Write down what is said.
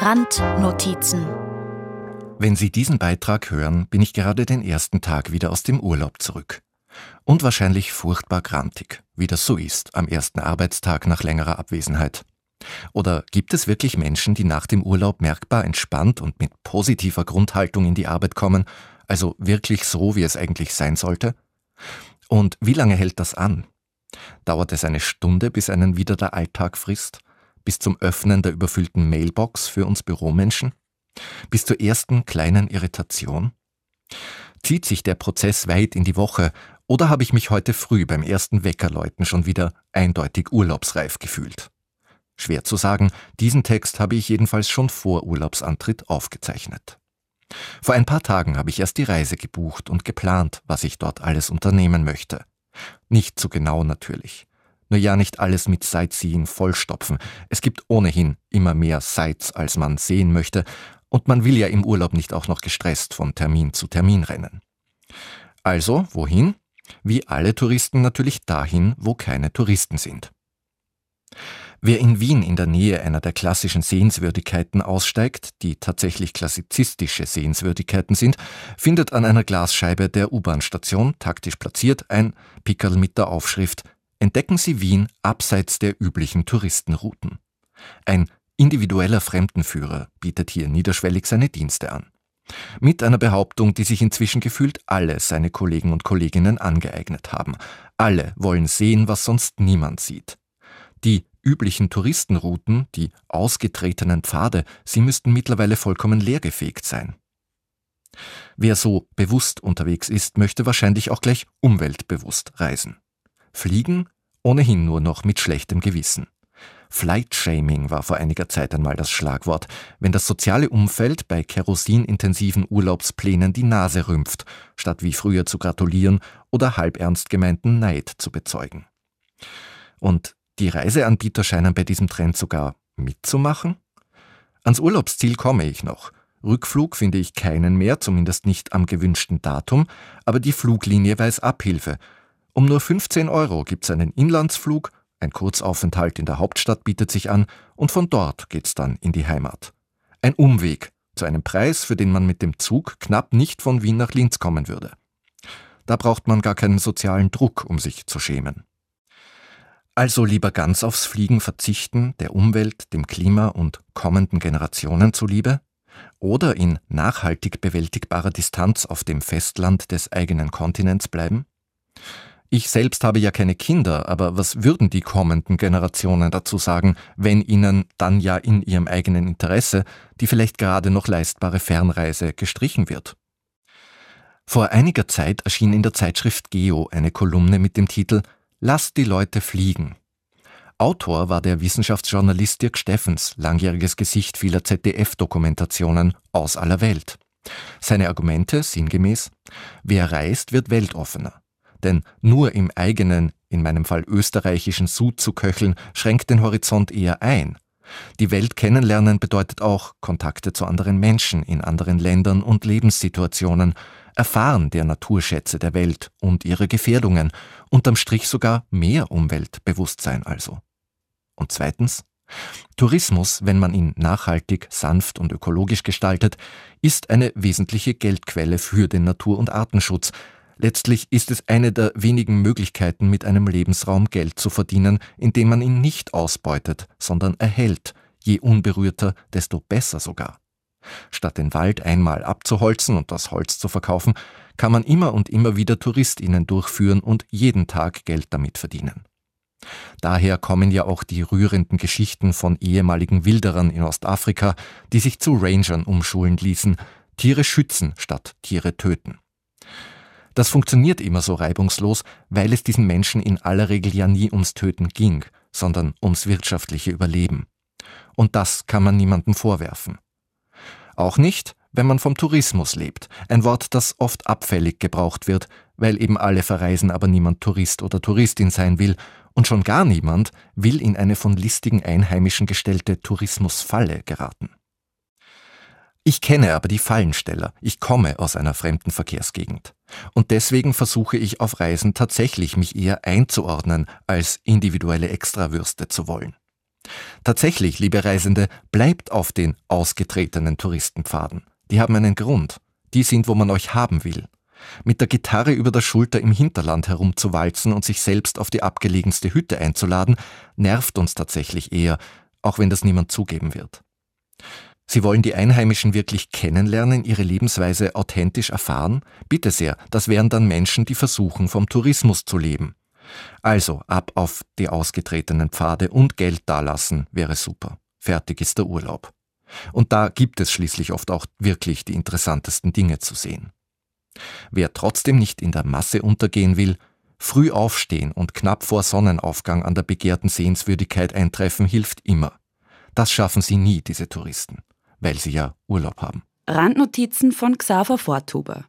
Randnotizen Wenn Sie diesen Beitrag hören, bin ich gerade den ersten Tag wieder aus dem Urlaub zurück. Und wahrscheinlich furchtbar grantig, wie das so ist am ersten Arbeitstag nach längerer Abwesenheit. Oder gibt es wirklich Menschen, die nach dem Urlaub merkbar entspannt und mit positiver Grundhaltung in die Arbeit kommen, also wirklich so, wie es eigentlich sein sollte? Und wie lange hält das an? Dauert es eine Stunde, bis einen wieder der Alltag frisst? Bis zum Öffnen der überfüllten Mailbox für uns Büromenschen? Bis zur ersten kleinen Irritation? Zieht sich der Prozess weit in die Woche oder habe ich mich heute früh beim ersten Weckerläuten schon wieder eindeutig urlaubsreif gefühlt? Schwer zu sagen, diesen Text habe ich jedenfalls schon vor Urlaubsantritt aufgezeichnet. Vor ein paar Tagen habe ich erst die Reise gebucht und geplant, was ich dort alles unternehmen möchte. Nicht zu genau natürlich. Nur ja nicht alles mit Sightseeing vollstopfen. Es gibt ohnehin immer mehr Sights, als man sehen möchte, und man will ja im Urlaub nicht auch noch gestresst von Termin zu Termin rennen. Also, wohin? Wie alle Touristen natürlich dahin, wo keine Touristen sind. Wer in Wien in der Nähe einer der klassischen Sehenswürdigkeiten aussteigt, die tatsächlich klassizistische Sehenswürdigkeiten sind, findet an einer Glasscheibe der U-Bahn-Station taktisch platziert ein Pickerl mit der Aufschrift Entdecken Sie Wien abseits der üblichen Touristenrouten. Ein individueller Fremdenführer bietet hier niederschwellig seine Dienste an. Mit einer Behauptung, die sich inzwischen gefühlt alle seine Kollegen und Kolleginnen angeeignet haben. Alle wollen sehen, was sonst niemand sieht. Die üblichen Touristenrouten, die ausgetretenen Pfade, sie müssten mittlerweile vollkommen leergefegt sein. Wer so bewusst unterwegs ist, möchte wahrscheinlich auch gleich umweltbewusst reisen. Fliegen ohnehin nur noch mit schlechtem Gewissen. Flight-Shaming war vor einiger Zeit einmal das Schlagwort, wenn das soziale Umfeld bei kerosinintensiven Urlaubsplänen die Nase rümpft, statt wie früher zu gratulieren oder halbernst gemeinten Neid zu bezeugen. Und die Reiseanbieter scheinen bei diesem Trend sogar mitzumachen. Ans Urlaubsziel komme ich noch. Rückflug finde ich keinen mehr, zumindest nicht am gewünschten Datum, aber die Fluglinie weiß Abhilfe. Um nur 15 Euro gibt es einen Inlandsflug, ein Kurzaufenthalt in der Hauptstadt bietet sich an und von dort geht's dann in die Heimat. Ein Umweg zu einem Preis, für den man mit dem Zug knapp nicht von Wien nach Linz kommen würde. Da braucht man gar keinen sozialen Druck, um sich zu schämen. Also lieber ganz aufs Fliegen verzichten, der Umwelt, dem Klima und kommenden Generationen zuliebe? Oder in nachhaltig bewältigbarer Distanz auf dem Festland des eigenen Kontinents bleiben? Ich selbst habe ja keine Kinder, aber was würden die kommenden Generationen dazu sagen, wenn ihnen dann ja in ihrem eigenen Interesse die vielleicht gerade noch leistbare Fernreise gestrichen wird? Vor einiger Zeit erschien in der Zeitschrift Geo eine Kolumne mit dem Titel Lasst die Leute fliegen. Autor war der Wissenschaftsjournalist Dirk Steffens, langjähriges Gesicht vieler ZDF-Dokumentationen aus aller Welt. Seine Argumente sinngemäß, wer reist, wird weltoffener. Denn nur im eigenen, in meinem Fall österreichischen Sud zu köcheln, schränkt den Horizont eher ein. Die Welt kennenlernen bedeutet auch Kontakte zu anderen Menschen in anderen Ländern und Lebenssituationen, Erfahren der Naturschätze der Welt und ihre Gefährdungen, unterm Strich sogar mehr Umweltbewusstsein also. Und zweitens, Tourismus, wenn man ihn nachhaltig, sanft und ökologisch gestaltet, ist eine wesentliche Geldquelle für den Natur- und Artenschutz. Letztlich ist es eine der wenigen Möglichkeiten, mit einem Lebensraum Geld zu verdienen, indem man ihn nicht ausbeutet, sondern erhält, je unberührter, desto besser sogar. Statt den Wald einmal abzuholzen und das Holz zu verkaufen, kann man immer und immer wieder TouristInnen durchführen und jeden Tag Geld damit verdienen. Daher kommen ja auch die rührenden Geschichten von ehemaligen Wilderern in Ostafrika, die sich zu Rangern umschulen ließen, Tiere schützen statt Tiere töten. Das funktioniert immer so reibungslos, weil es diesen Menschen in aller Regel ja nie ums Töten ging, sondern ums wirtschaftliche Überleben. Und das kann man niemandem vorwerfen. Auch nicht, wenn man vom Tourismus lebt, ein Wort, das oft abfällig gebraucht wird, weil eben alle verreisen, aber niemand Tourist oder Touristin sein will, und schon gar niemand will in eine von listigen Einheimischen gestellte Tourismusfalle geraten. Ich kenne aber die Fallensteller. Ich komme aus einer fremden Verkehrsgegend. Und deswegen versuche ich auf Reisen tatsächlich mich eher einzuordnen, als individuelle Extrawürste zu wollen. Tatsächlich, liebe Reisende, bleibt auf den ausgetretenen Touristenpfaden. Die haben einen Grund. Die sind, wo man euch haben will. Mit der Gitarre über der Schulter im Hinterland herumzuwalzen und sich selbst auf die abgelegenste Hütte einzuladen, nervt uns tatsächlich eher, auch wenn das niemand zugeben wird. Sie wollen die Einheimischen wirklich kennenlernen, ihre Lebensweise authentisch erfahren? Bitte sehr, das wären dann Menschen, die versuchen, vom Tourismus zu leben. Also ab auf die ausgetretenen Pfade und Geld dalassen wäre super. Fertig ist der Urlaub. Und da gibt es schließlich oft auch wirklich die interessantesten Dinge zu sehen. Wer trotzdem nicht in der Masse untergehen will, früh aufstehen und knapp vor Sonnenaufgang an der begehrten Sehenswürdigkeit eintreffen, hilft immer. Das schaffen sie nie, diese Touristen, weil sie ja Urlaub haben. Randnotizen von Xaver Vortuber